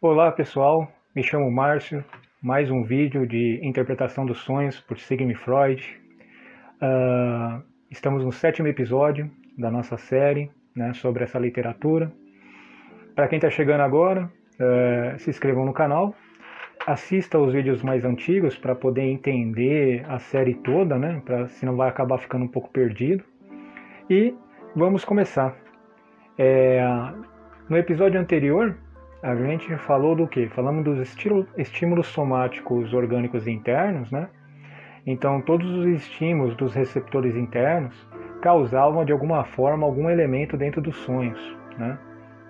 Olá pessoal, me chamo Márcio, mais um vídeo de interpretação dos sonhos por Sigmund Freud. Uh, estamos no sétimo episódio da nossa série né, sobre essa literatura. Para quem está chegando agora, uh, se inscrevam no canal, assista os vídeos mais antigos para poder entender a série toda, né, pra, senão vai acabar ficando um pouco perdido. E vamos começar. É, no episódio anterior, a gente falou do que? Falamos dos estímulos somáticos orgânicos internos, né? Então, todos os estímulos dos receptores internos causavam de alguma forma algum elemento dentro dos sonhos, né?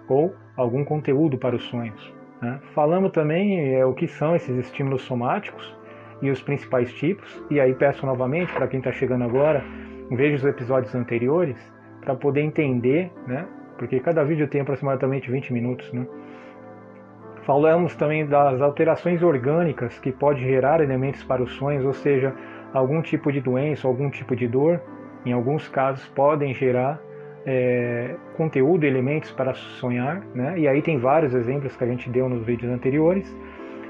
Ou algum conteúdo para os sonhos. Né? Falamos também é, o que são esses estímulos somáticos e os principais tipos. E aí peço novamente para quem está chegando agora, veja os episódios anteriores para poder entender, né? Porque cada vídeo tem aproximadamente 20 minutos, né? Falamos também das alterações orgânicas que pode gerar elementos para os sonhos, ou seja, algum tipo de doença, algum tipo de dor, em alguns casos podem gerar é, conteúdo, elementos para sonhar, né? E aí tem vários exemplos que a gente deu nos vídeos anteriores.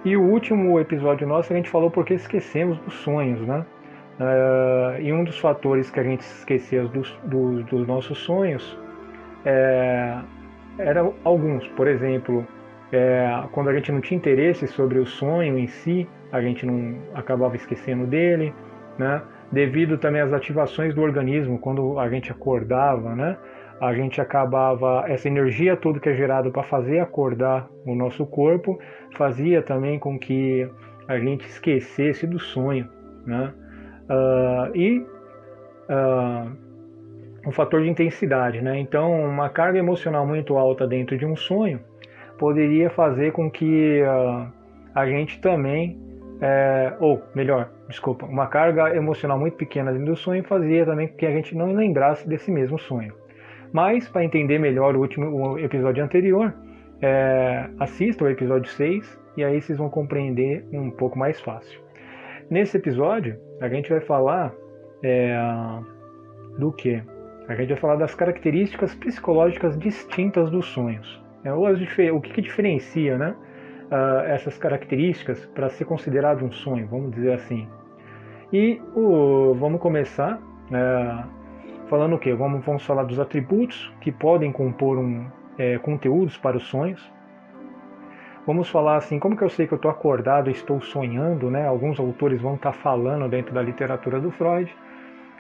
E o último episódio nosso a gente falou porque esquecemos dos sonhos, né? Uh, e um dos fatores que a gente esquecia dos, dos, dos nossos sonhos é, eram alguns, por exemplo, é, quando a gente não tinha interesse sobre o sonho em si, a gente não acabava esquecendo dele, né? Devido também às ativações do organismo, quando a gente acordava, né? A gente acabava essa energia toda que é gerada para fazer acordar o nosso corpo, fazia também com que a gente esquecesse do sonho, né? Uh, e uh, um fator de intensidade, né? Então, uma carga emocional muito alta dentro de um sonho poderia fazer com que uh, a gente também, é, ou melhor, desculpa, uma carga emocional muito pequena dentro do sonho fazia também com que a gente não lembrasse desse mesmo sonho. Mas, para entender melhor o último o episódio anterior, é, assista o episódio 6 e aí vocês vão compreender um pouco mais fácil. Nesse episódio, a gente vai falar é, do que? A gente vai falar das características psicológicas distintas dos sonhos. É, o que, que diferencia né, uh, essas características para ser considerado um sonho, vamos dizer assim. E o, vamos começar uh, falando o quê? Vamos, vamos falar dos atributos que podem compor um, é, conteúdos para os sonhos. Vamos falar assim, como que eu sei que eu estou acordado estou sonhando, né? Alguns autores vão estar tá falando dentro da literatura do Freud.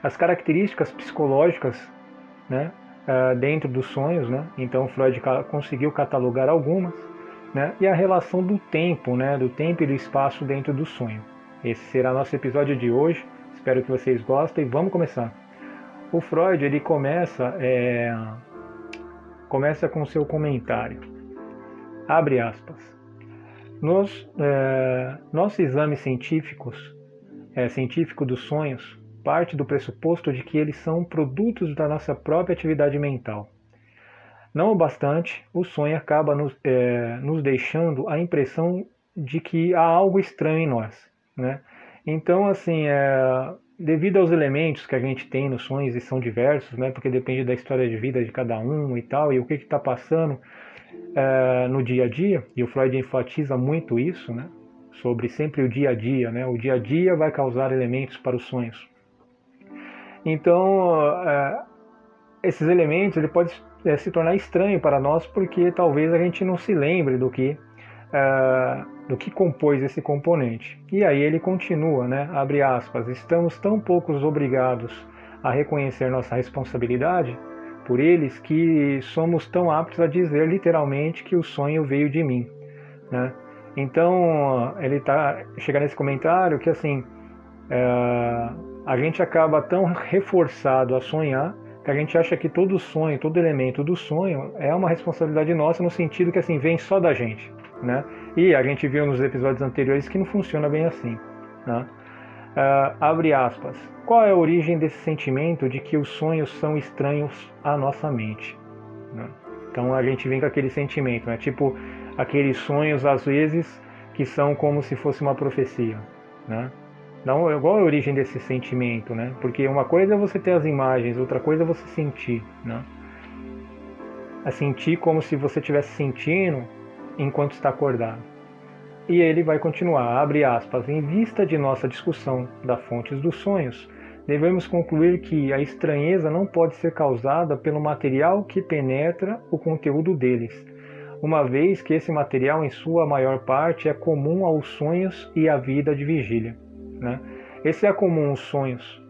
As características psicológicas, né? uh, dentro dos sonhos, né? Então Freud conseguiu catalogar algumas, né? E a relação do tempo, né? Do tempo e do espaço dentro do sonho. Esse será nosso episódio de hoje. Espero que vocês gostem. Vamos começar. O Freud ele começa é, começa com seu comentário. Abre aspas. Nos é, nossos exames científicos, é, científico dos sonhos, parte do pressuposto de que eles são produtos da nossa própria atividade mental. Não obstante, o sonho acaba nos, é, nos deixando a impressão de que há algo estranho em nós. Né? Então, assim, é, devido aos elementos que a gente tem nos sonhos, e são diversos, né? porque depende da história de vida de cada um e tal, e o que está passando é, no dia a dia, e o Freud enfatiza muito isso, né? sobre sempre o dia a dia. Né? O dia a dia vai causar elementos para os sonhos. Então, é, esses elementos ele pode é, se tornar estranho para nós porque talvez a gente não se lembre do que é, do que compôs esse componente. E aí ele continua, né? Abre aspas. Estamos tão poucos obrigados a reconhecer nossa responsabilidade por eles que somos tão aptos a dizer literalmente que o sonho veio de mim, né? Então ele tá chega nesse comentário que assim é, a gente acaba tão reforçado a sonhar a gente acha que todo sonho, todo elemento do sonho é uma responsabilidade nossa no sentido que assim vem só da gente, né? E a gente viu nos episódios anteriores que não funciona bem assim, né? Uh, abre aspas. Qual é a origem desse sentimento de que os sonhos são estranhos à nossa mente? Né? Então a gente vem com aquele sentimento, né? Tipo aqueles sonhos às vezes que são como se fosse uma profecia, né? Não, qual é a origem desse sentimento, né? Porque uma coisa é você ter as imagens, outra coisa é você sentir, né? É sentir como se você estivesse sentindo enquanto está acordado. E ele vai continuar, abre aspas, em vista de nossa discussão da fontes dos sonhos, devemos concluir que a estranheza não pode ser causada pelo material que penetra o conteúdo deles, uma vez que esse material, em sua maior parte, é comum aos sonhos e à vida de vigília. Né? Esse é comum aos sonhos.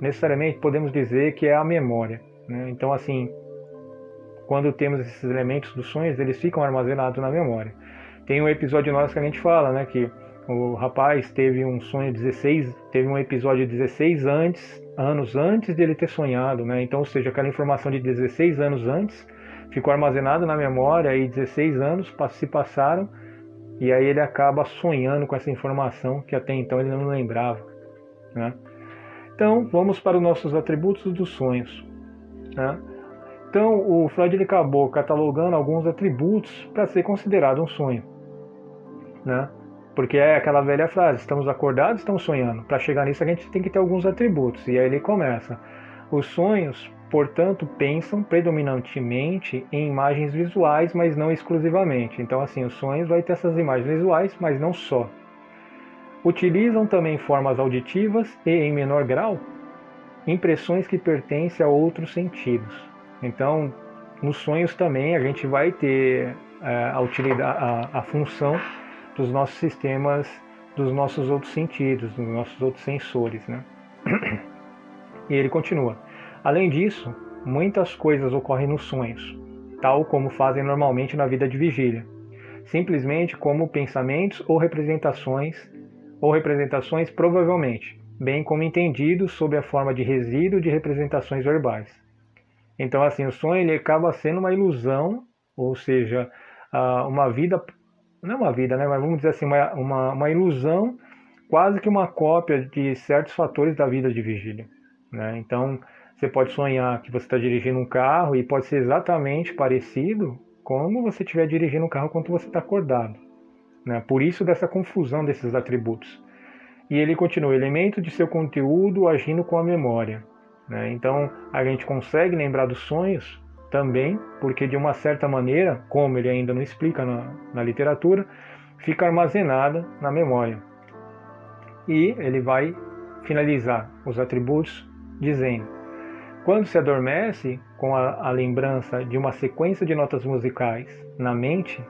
Necessariamente podemos dizer que é a memória. Né? Então, assim, quando temos esses elementos dos sonhos, eles ficam armazenados na memória. Tem um episódio nosso que a gente fala, né, que o rapaz teve um sonho 16, teve um episódio 16 antes, anos antes de ele ter sonhado, né? Então, ou seja, aquela informação de 16 anos antes ficou armazenada na memória e 16 anos se passaram e aí ele acaba sonhando com essa informação que até então ele não lembrava, né? Então, vamos para os nossos atributos dos sonhos, né? Então, o Freud ele acabou catalogando alguns atributos para ser considerado um sonho, né? Porque é aquela velha frase: estamos acordados, estamos sonhando. Para chegar nisso, a gente tem que ter alguns atributos. E aí ele começa: os sonhos, portanto, pensam predominantemente em imagens visuais, mas não exclusivamente. Então, assim, os sonhos vai ter essas imagens visuais, mas não só. Utilizam também formas auditivas e, em menor grau, impressões que pertencem a outros sentidos. Então, nos sonhos também a gente vai ter é, a, utilidade, a, a função dos nossos sistemas, dos nossos outros sentidos, dos nossos outros sensores. Né? E ele continua. Além disso, muitas coisas ocorrem nos sonhos, tal como fazem normalmente na vida de vigília, simplesmente como pensamentos ou representações, ou representações provavelmente, bem como entendidos sob a forma de resíduo de representações verbais. Então, assim, o sonho ele acaba sendo uma ilusão, ou seja, uma vida não é uma vida, né? Mas vamos dizer assim, uma, uma, uma ilusão, quase que uma cópia de certos fatores da vida de vigília. Né? Então, você pode sonhar que você está dirigindo um carro e pode ser exatamente parecido como você estiver dirigindo um carro quando você está acordado. Né? Por isso dessa confusão desses atributos. E ele continua, elemento de seu conteúdo agindo com a memória. Né? Então, a gente consegue lembrar dos sonhos também, porque de uma certa maneira, como ele ainda não explica na, na literatura, fica armazenada na memória. E ele vai finalizar os atributos dizendo: quando se adormece com a, a lembrança de uma sequência de notas musicais na mente,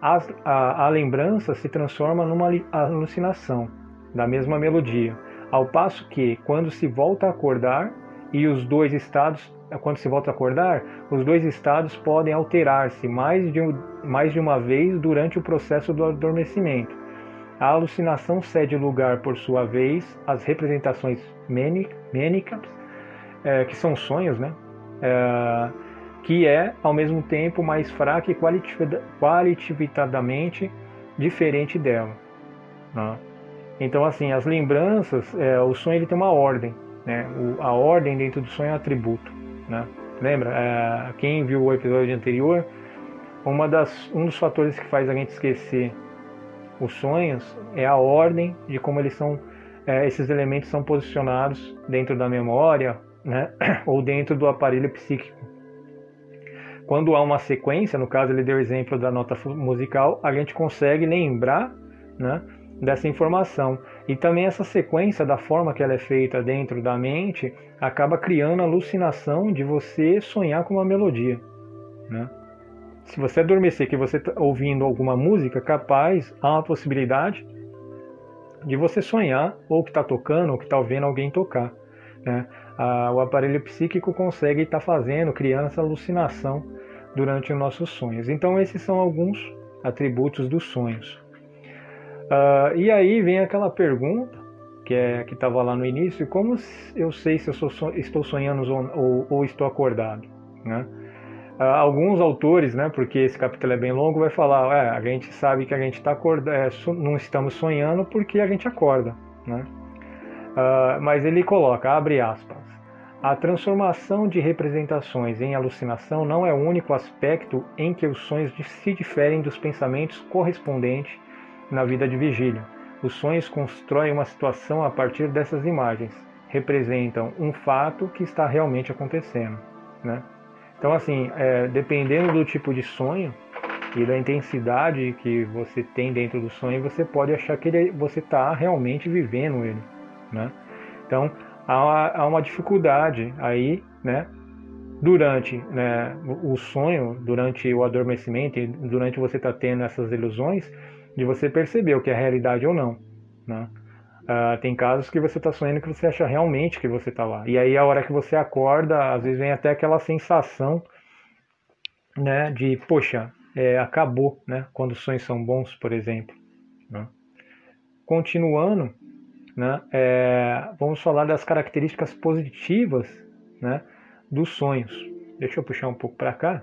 a, a, a lembrança se transforma numa alucinação da mesma melodia, ao passo que, quando se volta a acordar e os dois estados quando se volta a acordar, os dois estados podem alterar-se mais de, mais de uma vez durante o processo do adormecimento. A alucinação cede lugar, por sua vez, às representações mênicas, é, que são sonhos, né? É, que é, ao mesmo tempo, mais fraca e qualitativamente diferente dela. Né? Então, assim, as lembranças, é, o sonho ele tem uma ordem. Né? O, a ordem dentro do sonho é um atributo. Né? Lembra? É, quem viu o episódio anterior, uma das, um dos fatores que faz a gente esquecer os sonhos é a ordem de como eles são, é, esses elementos são posicionados dentro da memória, né? ou dentro do aparelho psíquico. Quando há uma sequência, no caso ele deu o exemplo da nota musical, a gente consegue lembrar né, dessa informação. E também essa sequência da forma que ela é feita dentro da mente acaba criando a alucinação de você sonhar com uma melodia. Né? Se você adormecer que você está ouvindo alguma música, capaz, há uma possibilidade de você sonhar ou que está tocando ou que está ouvindo alguém tocar. Né? Ah, o aparelho psíquico consegue estar tá fazendo, criando essa alucinação durante os nossos sonhos. Então esses são alguns atributos dos sonhos. Uh, e aí vem aquela pergunta que é que estava lá no início, como eu sei se eu sou, estou sonhando ou, ou, ou estou acordado, né? Uh, alguns autores, né, porque esse capítulo é bem longo, vai falar, é, a gente sabe que a gente acordando, é, não estamos sonhando porque a gente acorda, né? Uh, mas ele coloca, abre aspas, A transformação de representações em alucinação não é o único aspecto em que os sonhos se diferem dos pensamentos correspondentes na vida de vigília. Os sonhos constroem uma situação a partir dessas imagens, representam um fato que está realmente acontecendo. Né? Então, assim, é, dependendo do tipo de sonho e da intensidade que você tem dentro do sonho, você pode achar que ele, você está realmente vivendo ele. Né? Então, há, há uma dificuldade aí, né? Durante né, o sonho, durante o adormecimento, durante você estar tá tendo essas ilusões, de você perceber o que é realidade ou não. Né? Uh, tem casos que você está sonhando que você acha realmente que você está lá. E aí a hora que você acorda, às vezes vem até aquela sensação né, de, poxa, é, acabou, né, quando os sonhos são bons, por exemplo. Né? Continuando, né, é, vamos falar das características positivas né, dos sonhos. Deixa eu puxar um pouco para cá.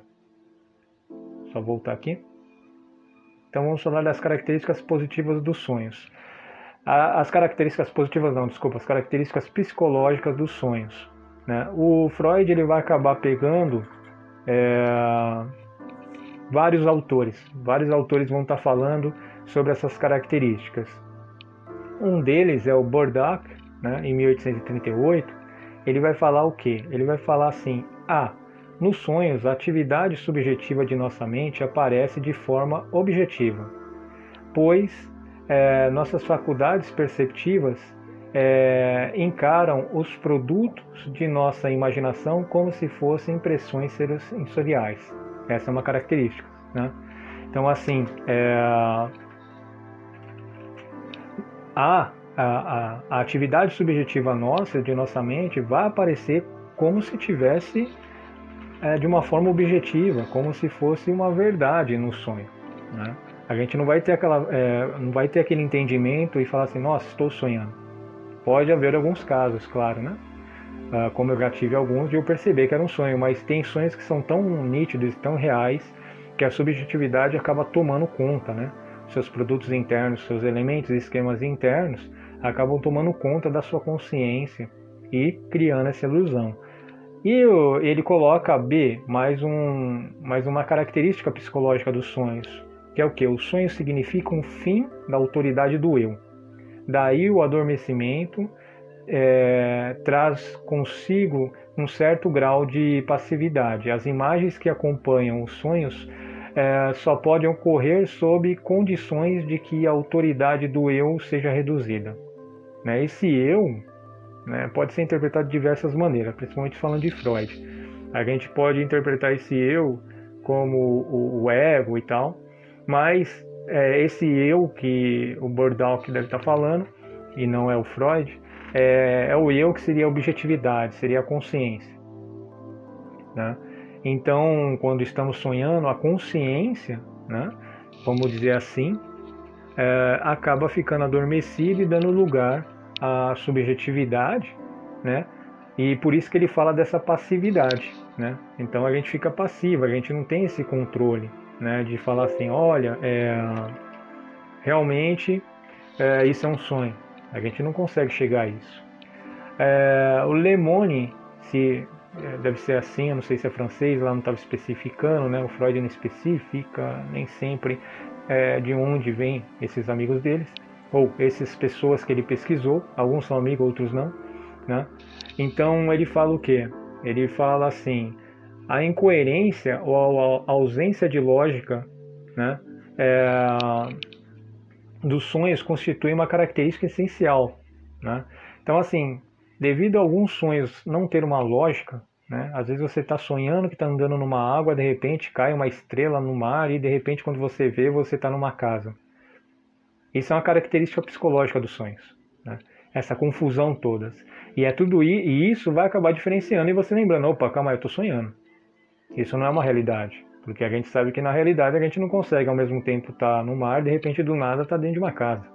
Só voltar aqui. Então vamos falar das características positivas dos sonhos. As características positivas não, desculpa, as características psicológicas dos sonhos. Né? O Freud ele vai acabar pegando é, vários autores. Vários autores vão estar falando sobre essas características. Um deles é o Burdock, né, em 1838. Ele vai falar o quê? Ele vai falar assim: ah, nos sonhos, a atividade subjetiva de nossa mente aparece de forma objetiva, pois é, nossas faculdades perceptivas é, encaram os produtos de nossa imaginação como se fossem impressões sensoriais. Essa é uma característica. Né? Então, assim, é, a, a, a atividade subjetiva nossa, de nossa mente, vai aparecer como se tivesse é, de uma forma objetiva, como se fosse uma verdade no sonho. Né? A gente não vai ter aquela, é, não vai ter aquele entendimento e falar assim, nossa, estou sonhando. Pode haver alguns casos, claro, né? Ah, como eu já tive alguns de eu perceber que era um sonho, mas tem sonhos que são tão nítidos, tão reais, que a subjetividade acaba tomando conta, né? Seus produtos internos, seus elementos e esquemas internos acabam tomando conta da sua consciência e criando essa ilusão. E ele coloca B mais, um, mais uma característica psicológica dos sonhos, que é o que? O sonho significa um fim da autoridade do eu. Daí o adormecimento é, traz consigo um certo grau de passividade. As imagens que acompanham os sonhos é, só podem ocorrer sob condições de que a autoridade do eu seja reduzida. Né? Esse eu né? Pode ser interpretado de diversas maneiras, principalmente falando de Freud. A gente pode interpretar esse eu como o, o ego e tal, mas é, esse eu que o Bordauk deve estar falando, e não é o Freud, é, é o eu que seria a objetividade, seria a consciência. Né? Então, quando estamos sonhando, a consciência, né, vamos dizer assim, é, acaba ficando adormecida e dando lugar a subjetividade, né? E por isso que ele fala dessa passividade, né? Então a gente fica passivo, a gente não tem esse controle, né? De falar assim, olha, é, realmente é, isso é um sonho. A gente não consegue chegar a isso. É, o Lemone, se deve ser assim, eu não sei se é francês, lá não estava especificando, né? O Freud não especifica nem sempre é, de onde vêm esses amigos deles ou essas pessoas que ele pesquisou, alguns são amigos, outros não, né? Então ele fala o quê? Ele fala assim, a incoerência ou a ausência de lógica, né, é, dos sonhos constitui uma característica essencial, né? Então assim, devido a alguns sonhos não ter uma lógica, né? Às vezes você está sonhando que está andando numa água, de repente cai uma estrela no mar e de repente quando você vê você está numa casa. Isso é uma característica psicológica dos sonhos. Né? Essa confusão todas. E é tudo e isso vai acabar diferenciando e você lembrando, opa, calma eu estou sonhando. Isso não é uma realidade. Porque a gente sabe que na realidade a gente não consegue ao mesmo tempo estar tá no mar, de repente do nada estar tá dentro de uma casa.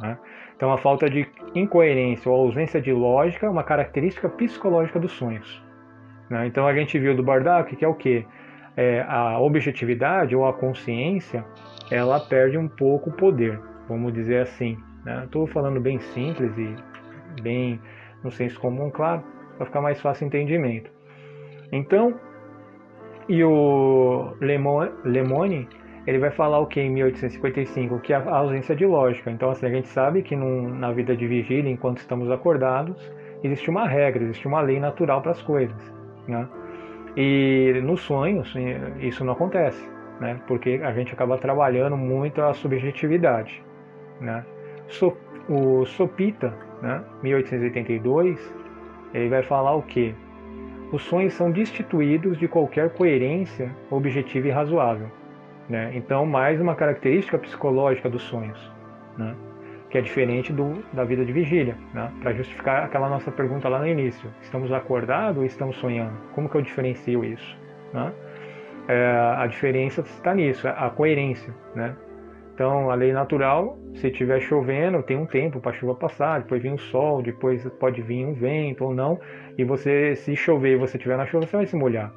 Né? Então a falta de incoerência ou ausência de lógica é uma característica psicológica dos sonhos. Né? Então a gente viu do Bardak que é o que? É, a objetividade ou a consciência ela perde um pouco o poder, vamos dizer assim. Estou né? falando bem simples e bem no senso comum, claro, para ficar mais fácil o entendimento. Então, e o Lemone, ele vai falar o que em 1855? Que é a ausência de lógica. Então, assim, a gente sabe que na vida de vigília, enquanto estamos acordados, existe uma regra, existe uma lei natural para as coisas. Né? E nos sonhos, isso não acontece, né? porque a gente acaba trabalhando muito a subjetividade. Né? So, o Sopita, né, 1882, ele vai falar o que? Os sonhos são destituídos de qualquer coerência objetiva e razoável. Né? Então, mais uma característica psicológica dos sonhos, né? que é diferente do, da vida de vigília, né? para justificar aquela nossa pergunta lá no início: estamos acordados ou estamos sonhando? Como que eu diferencio isso? Né? É, a diferença está nisso, a coerência. Né? Então, a lei natural, se estiver chovendo, tem um tempo para a chuva passar, depois vem o sol, depois pode vir um vento ou não, e você, se chover e você estiver na chuva, você vai se molhar.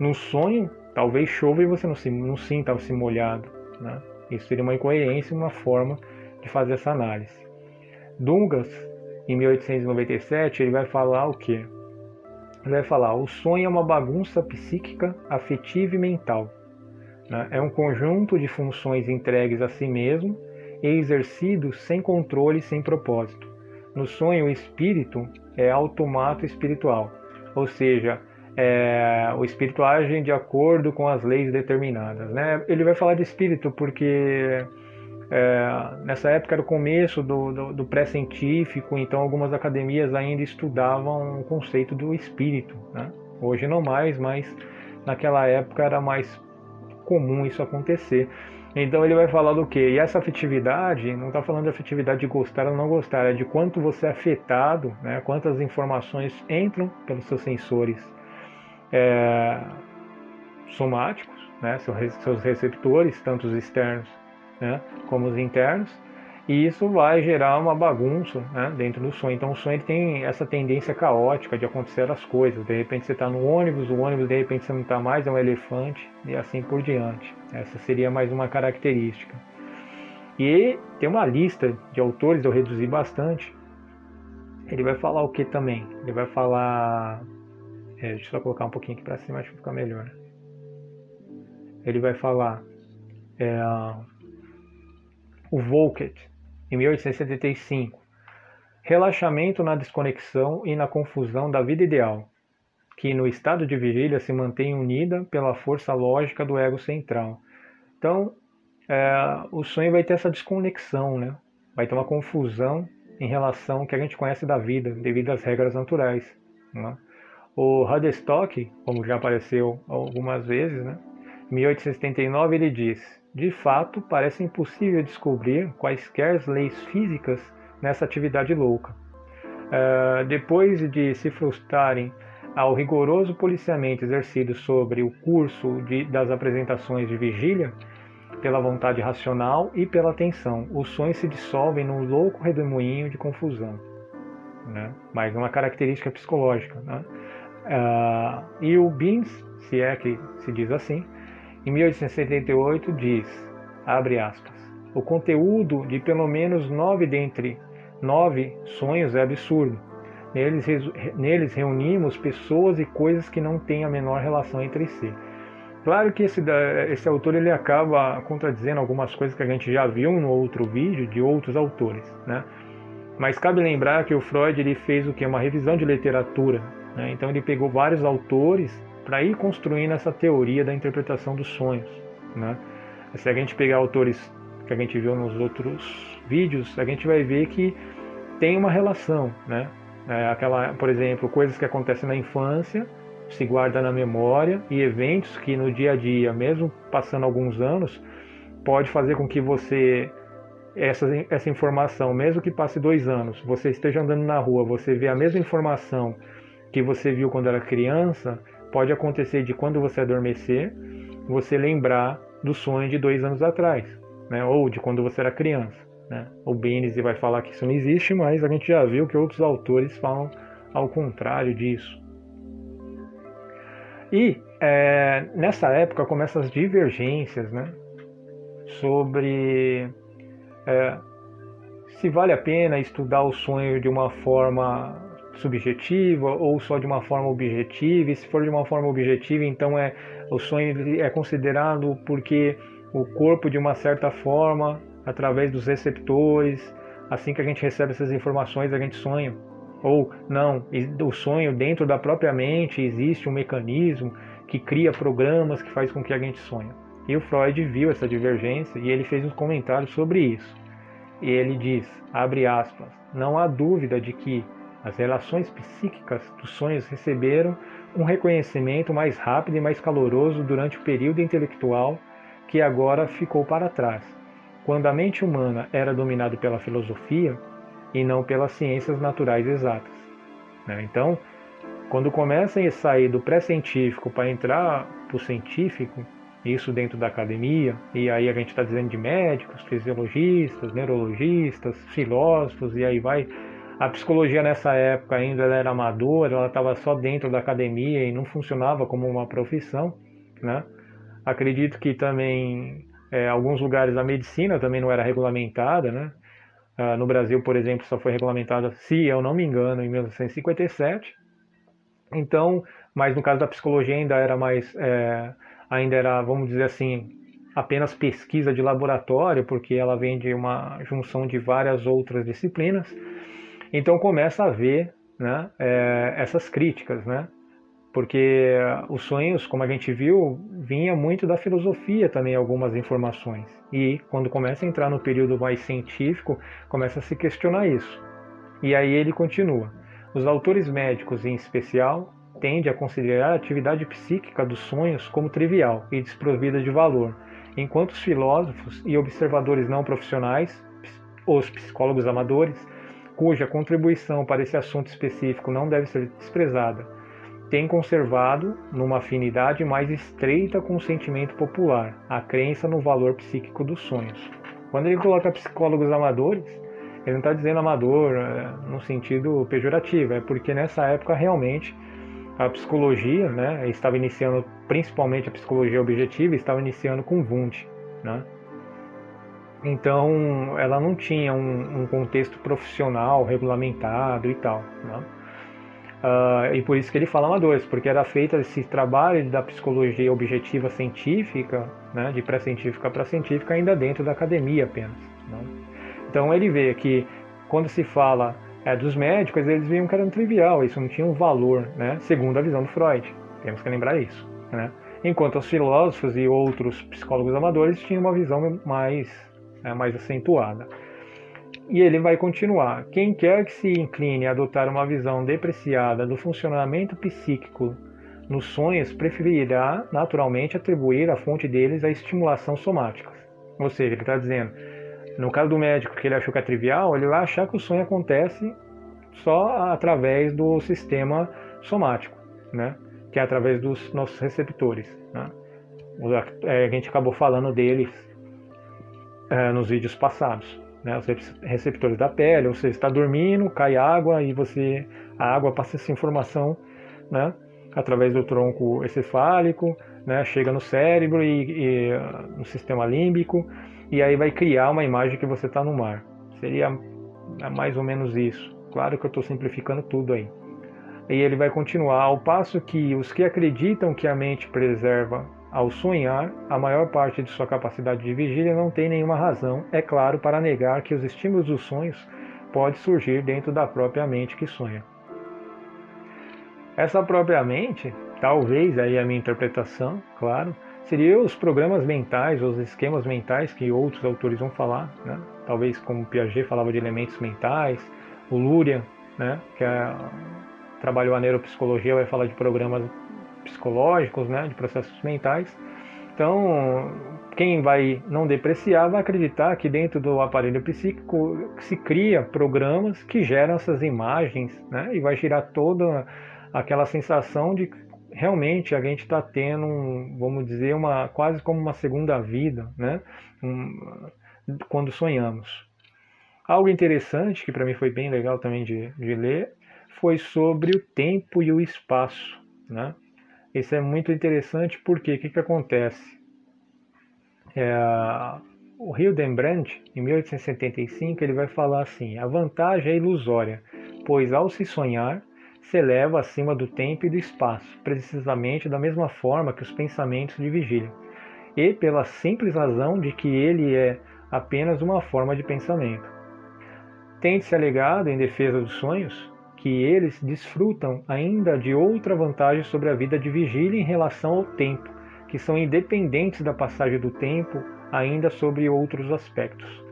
No sonho, talvez chova e você não, se, não sinta-se molhado. Né? Isso seria uma incoerência, uma forma de fazer essa análise. Dungas, em 1897, ele vai falar o quê? Ele vai falar: o sonho é uma bagunça psíquica, afetiva e mental. Né? É um conjunto de funções entregues a si mesmo e exercidos sem controle e sem propósito. No sonho, o espírito é automato espiritual, ou seja, é, o espírito age de acordo com as leis determinadas. Né? Ele vai falar de espírito porque é, nessa época era o começo do, do, do pré-científico, então algumas academias ainda estudavam o conceito do espírito. Né? Hoje não mais, mas naquela época era mais comum isso acontecer. Então ele vai falar do que? E essa afetividade, não está falando de afetividade de gostar ou não gostar, é de quanto você é afetado, né? quantas informações entram pelos seus sensores é, somáticos, né, seus receptores, tanto os externos né, como os internos, e isso vai gerar uma bagunça né, dentro do sonho. Então o sonho tem essa tendência caótica de acontecer as coisas. De repente você está no ônibus, o ônibus de repente você não está mais, é um elefante e assim por diante. Essa seria mais uma característica. E tem uma lista de autores, eu reduzi bastante. Ele vai falar o que também? Ele vai falar é, deixa eu só colocar um pouquinho aqui para cima, acho que fica melhor. Ele vai falar é, o Volket, em 1875. Relaxamento na desconexão e na confusão da vida ideal, que no estado de vigília se mantém unida pela força lógica do ego central. Então, é, o sonho vai ter essa desconexão, né? vai ter uma confusão em relação ao que a gente conhece da vida, devido às regras naturais. Né? O Rudstock, como já apareceu algumas vezes, né? em 1879 ele diz: De fato, parece impossível descobrir quaisquer leis físicas nessa atividade louca. Uh, depois de se frustrarem ao rigoroso policiamento exercido sobre o curso de, das apresentações de vigília, pela vontade racional e pela atenção, os sonhos se dissolvem num louco redemoinho de confusão. Né? Mais uma característica psicológica. Né? Uh, e o Beans, se é que se diz assim, em 1878 diz, abre aspas, o conteúdo de pelo menos nove dentre nove sonhos é absurdo. Neles, neles reunimos pessoas e coisas que não têm a menor relação entre si. Claro que esse, esse autor ele acaba contradizendo algumas coisas que a gente já viu no outro vídeo de outros autores, né? Mas cabe lembrar que o Freud ele fez o que uma revisão de literatura né? Então ele pegou vários autores para ir construindo essa teoria da interpretação dos sonhos. Né? Se a gente pegar autores que a gente viu nos outros vídeos, a gente vai ver que tem uma relação, né? É aquela, por exemplo, coisas que acontecem na infância se guarda na memória e eventos que no dia a dia, mesmo passando alguns anos, pode fazer com que você essa, essa informação, mesmo que passe dois anos, você esteja andando na rua, você vê a mesma informação que você viu quando era criança, pode acontecer de quando você adormecer, você lembrar do sonho de dois anos atrás, né? ou de quando você era criança. Né? O Benes vai falar que isso não existe, mas a gente já viu que outros autores falam ao contrário disso. E é, nessa época começam as divergências né? sobre é, se vale a pena estudar o sonho de uma forma subjetiva ou só de uma forma objetiva? E se for de uma forma objetiva, então é o sonho é considerado porque o corpo de uma certa forma, através dos receptores, assim que a gente recebe essas informações, a gente sonha. Ou não, o sonho dentro da própria mente existe um mecanismo que cria programas que faz com que a gente sonhe. E o Freud viu essa divergência e ele fez um comentário sobre isso. E ele diz, abre aspas, não há dúvida de que as relações psíquicas dos sonhos receberam um reconhecimento mais rápido e mais caloroso durante o período intelectual que agora ficou para trás, quando a mente humana era dominada pela filosofia e não pelas ciências naturais exatas. Né? Então, quando começa a sair do pré-científico para entrar para o científico, isso dentro da academia, e aí a gente está dizendo de médicos, fisiologistas, neurologistas, filósofos, e aí vai. A psicologia nessa época ainda era amadora, ela estava só dentro da academia e não funcionava como uma profissão, né? Acredito que também é, alguns lugares a medicina também não era regulamentada, né? Ah, no Brasil, por exemplo, só foi regulamentada, se eu não me engano, em 1957. Então, mas no caso da psicologia ainda era mais é, ainda era, vamos dizer assim, apenas pesquisa de laboratório, porque ela vem de uma junção de várias outras disciplinas. Então começa a ver né, é, essas críticas, né? porque os sonhos, como a gente viu, vinha muito da filosofia também algumas informações. E quando começa a entrar no período mais científico, começa a se questionar isso. E aí ele continua. Os autores médicos, em especial, tende a considerar a atividade psíquica dos sonhos como trivial e desprovida de valor, enquanto os filósofos e observadores não profissionais, os psicólogos amadores, cuja contribuição para esse assunto específico não deve ser desprezada, têm conservado, numa afinidade mais estreita com o sentimento popular, a crença no valor psíquico dos sonhos. Quando ele coloca psicólogos amadores, ele não está dizendo amador é, no sentido pejorativo, é porque nessa época realmente a psicologia, né, estava iniciando, principalmente a psicologia objetiva, estava iniciando com Wundt, né? Então, ela não tinha um, um contexto profissional regulamentado e tal, né? Uh, e por isso que ele fala amadores, porque era feito esse trabalho da psicologia objetiva científica, né, de pré-científica para científica, ainda dentro da academia apenas. Né? Então ele vê que quando se fala é, dos médicos, eles viam que era trivial, isso não tinha um valor, né? segundo a visão do Freud. Temos que lembrar isso. Né? Enquanto os filósofos e outros psicólogos amadores tinham uma visão mais, é, mais acentuada. E ele vai continuar. Quem quer que se incline a adotar uma visão depreciada do funcionamento psíquico nos sonhos preferirá naturalmente atribuir a fonte deles a estimulação somática. Ou seja, ele está dizendo no caso do médico que ele achou que é trivial, ele vai achar que o sonho acontece só através do sistema somático, né? que é através dos nossos receptores. Né? É, a gente acabou falando deles é, nos vídeos passados. Né? Os receptores da pele, você está dormindo, cai água e você a água passa essa informação né? através do tronco encefálico, né? chega no cérebro e, e no sistema límbico e aí vai criar uma imagem que você está no mar. Seria mais ou menos isso. Claro que eu estou simplificando tudo aí. E ele vai continuar, ao passo que os que acreditam que a mente preserva ao sonhar, a maior parte de sua capacidade de vigília não tem nenhuma razão, é claro, para negar que os estímulos dos sonhos podem surgir dentro da própria mente que sonha. Essa própria mente, talvez aí a minha interpretação, claro, seria os programas mentais, os esquemas mentais que outros autores vão falar, né? talvez como Piaget falava de elementos mentais, o Luria, né? que é, trabalhou a neuropsicologia, vai falar de programas psicológicos, né? de processos mentais. Então, quem vai não depreciar vai acreditar que dentro do aparelho psíquico se cria programas que geram essas imagens né? e vai girar toda aquela sensação de realmente a gente está tendo, um, vamos dizer, uma quase como uma segunda vida, né? Um, quando sonhamos. Algo interessante que para mim foi bem legal também de, de ler foi sobre o tempo e o espaço, né? Isso é muito interessante porque o que, que acontece? É, o Hildenbrandt, em 1875, ele vai falar assim: a vantagem é ilusória, pois ao se sonhar, se eleva acima do tempo e do espaço, precisamente da mesma forma que os pensamentos de vigília, e pela simples razão de que ele é apenas uma forma de pensamento. Tem-se alegado, em defesa dos sonhos, que eles desfrutam ainda de outra vantagem sobre a vida de vigília em relação ao tempo, que são independentes da passagem do tempo, ainda sobre outros aspectos.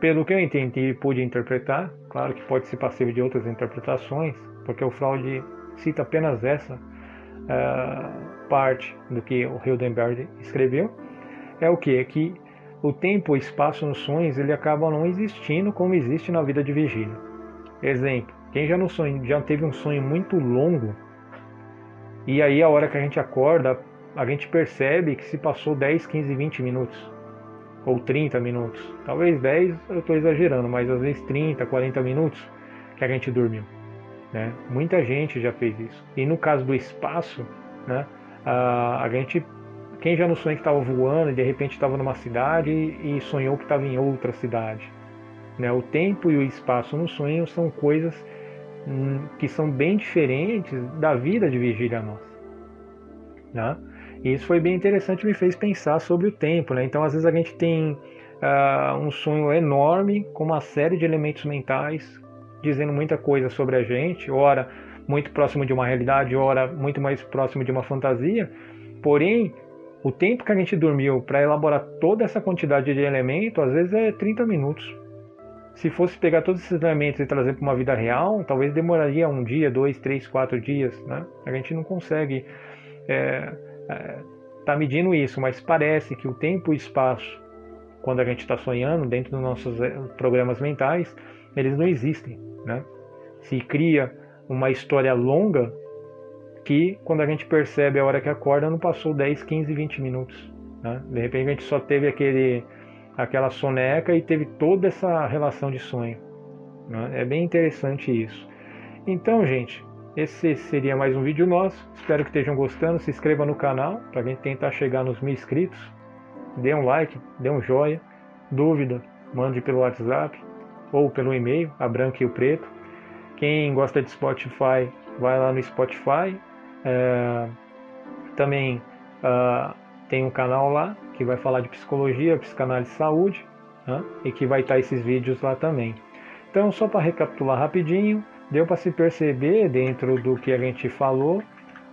Pelo que eu entendi e pude interpretar, claro que pode ser passível de outras interpretações, porque o Freud cita apenas essa uh, parte do que o Hildenberg escreveu, é o que? É que o tempo e o espaço nos sonhos ele acaba não existindo como existe na vida de vigília. Exemplo, quem já, no sonho, já teve um sonho muito longo e aí a hora que a gente acorda, a gente percebe que se passou 10, 15, 20 minutos ou 30 minutos. Talvez 10 eu estou exagerando, mas às vezes 30, 40 minutos que a gente dormiu. Né? Muita gente já fez isso. E no caso do espaço, né, a, a gente, quem já no sonho que estava voando e de repente estava numa cidade e sonhou que estava em outra cidade. Né? O tempo e o espaço no sonho são coisas que são bem diferentes da vida de vigília nossa. Né? E isso foi bem interessante, me fez pensar sobre o tempo. Né? Então, às vezes, a gente tem uh, um sonho enorme com uma série de elementos mentais dizendo muita coisa sobre a gente, ora muito próximo de uma realidade, ora muito mais próximo de uma fantasia. Porém, o tempo que a gente dormiu para elaborar toda essa quantidade de elementos, às vezes é 30 minutos. Se fosse pegar todos esses elementos e trazer para uma vida real, talvez demoraria um dia, dois, três, quatro dias. Né? A gente não consegue estar é, é, tá medindo isso, mas parece que o tempo e o espaço, quando a gente está sonhando, dentro dos nossos é, programas mentais, eles não existem. Né? Se cria uma história longa que, quando a gente percebe a hora que acorda, não passou 10, 15, 20 minutos. Né? De repente a gente só teve aquele, aquela soneca e teve toda essa relação de sonho. Né? É bem interessante isso. Então, gente, esse seria mais um vídeo nosso. Espero que estejam gostando. Se inscreva no canal para a gente tentar chegar nos mil inscritos. Dê um like, dê um joinha. Dúvida, mande pelo WhatsApp ou pelo e-mail, a branca e o preto. Quem gosta de Spotify, vai lá no Spotify. É, também uh, tem um canal lá que vai falar de psicologia, psicanálise e saúde, né? e que vai estar esses vídeos lá também. Então, só para recapitular rapidinho, deu para se perceber dentro do que a gente falou,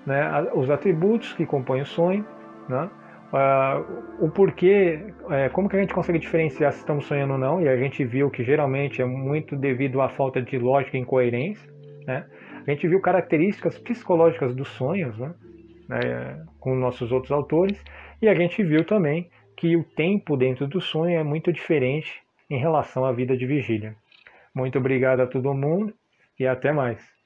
né, os atributos que compõem o sonho, né, uh, o porquê, é, como que a gente consegue diferenciar se estamos sonhando ou não, e a gente viu que geralmente é muito devido à falta de lógica e incoerência, né, a gente viu características psicológicas dos sonhos, né, né, com nossos outros autores, e a gente viu também que o tempo dentro do sonho é muito diferente em relação à vida de vigília. Muito obrigado a todo mundo e até mais.